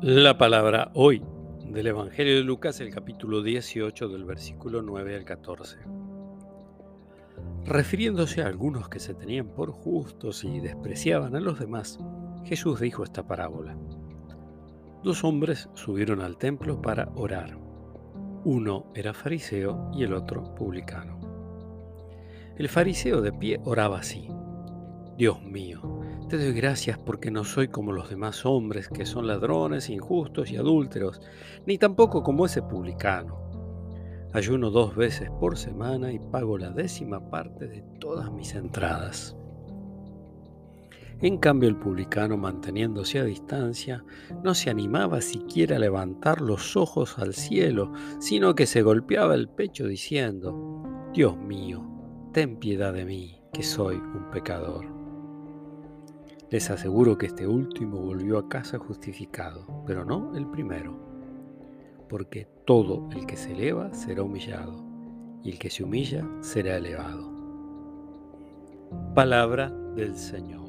La palabra hoy del Evangelio de Lucas, el capítulo 18 del versículo 9 al 14. Refiriéndose a algunos que se tenían por justos y despreciaban a los demás, Jesús dijo esta parábola. Dos hombres subieron al templo para orar. Uno era fariseo y el otro publicano. El fariseo de pie oraba así. Dios mío, te doy gracias porque no soy como los demás hombres que son ladrones, injustos y adúlteros, ni tampoco como ese publicano. Ayuno dos veces por semana y pago la décima parte de todas mis entradas. En cambio el publicano, manteniéndose a distancia, no se animaba siquiera a levantar los ojos al cielo, sino que se golpeaba el pecho diciendo, Dios mío, ten piedad de mí, que soy un pecador. Les aseguro que este último volvió a casa justificado, pero no el primero, porque todo el que se eleva será humillado, y el que se humilla será elevado. Palabra del Señor.